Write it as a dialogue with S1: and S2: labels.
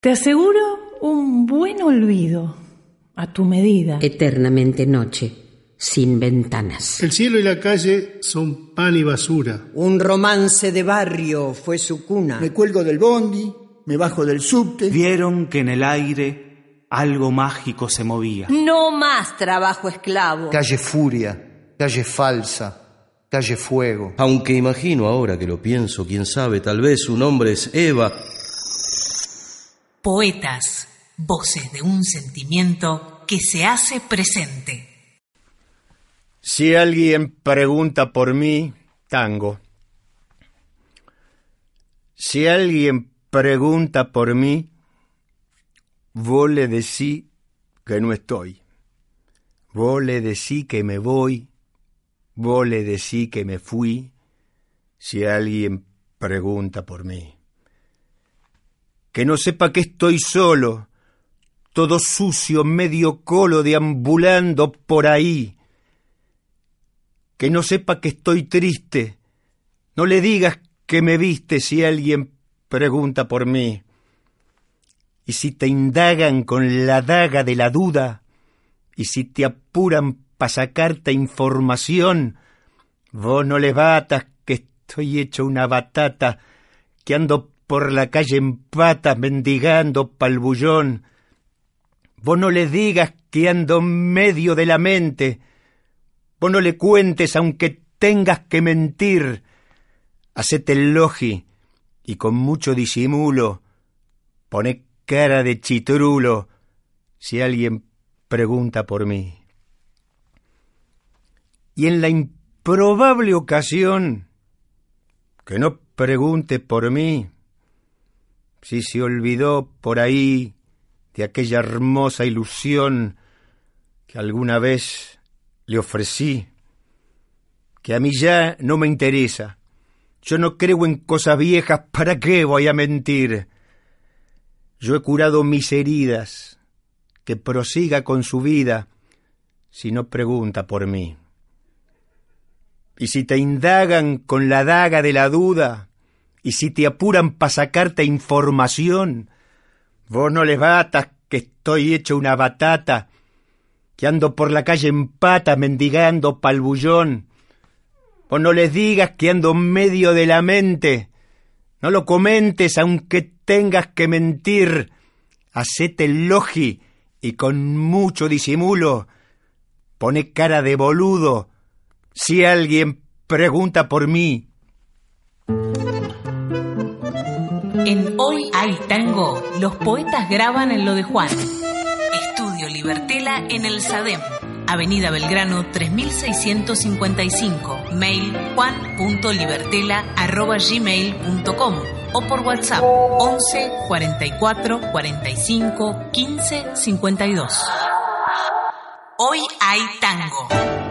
S1: Te aseguro un buen olvido, a tu medida.
S2: Eternamente noche, sin ventanas.
S3: El cielo y la calle son pan y basura.
S4: Un romance de barrio fue su cuna.
S5: Me cuelgo del bondi, me bajo del subte.
S6: Vieron que en el aire algo mágico se movía.
S7: No más trabajo esclavo.
S8: Calle Furia, calle Falsa, calle Fuego.
S9: Aunque imagino ahora que lo pienso, quién sabe, tal vez su nombre es Eva.
S10: Poetas, voces de un sentimiento que se hace presente.
S11: Si alguien pregunta por mí, tango. Si alguien pregunta por mí, vos le decí que no estoy. Vos le decí que me voy. Vos le decí que me fui. Si alguien pregunta por mí. Que no sepa que estoy solo, todo sucio, medio colo, deambulando por ahí. Que no sepa que estoy triste. No le digas que me viste si alguien pregunta por mí. Y si te indagan con la daga de la duda, y si te apuran para sacarte información, vos no le batas que estoy hecho una batata, que ando por la calle en patas mendigando pa'l bullón. Vos no le digas que ando medio de la mente, vos no le cuentes aunque tengas que mentir. Hacete el logi y con mucho disimulo pone cara de chitrulo si alguien pregunta por mí. Y en la improbable ocasión que no pregunte por mí, si se olvidó por ahí de aquella hermosa ilusión que alguna vez le ofrecí, que a mí ya no me interesa. Yo no creo en cosas viejas, ¿para qué voy a mentir? Yo he curado mis heridas, que prosiga con su vida si no pregunta por mí. Y si te indagan con la daga de la duda, y si te apuran para sacarte información, vos no les batas que estoy hecho una batata, que ando por la calle en pata mendigando pa'l bullón. Vos no les digas que ando medio de la mente, no lo comentes aunque tengas que mentir. Hacete el logi y con mucho disimulo pone cara de boludo si alguien pregunta por mí.
S10: En Hoy hay tango, los poetas graban en lo de Juan. Estudio Libertela en el SADEM. Avenida Belgrano 3655. Mail juan.libertela.gmail.com o por WhatsApp 11 44 45 15 52. Hoy hay tango.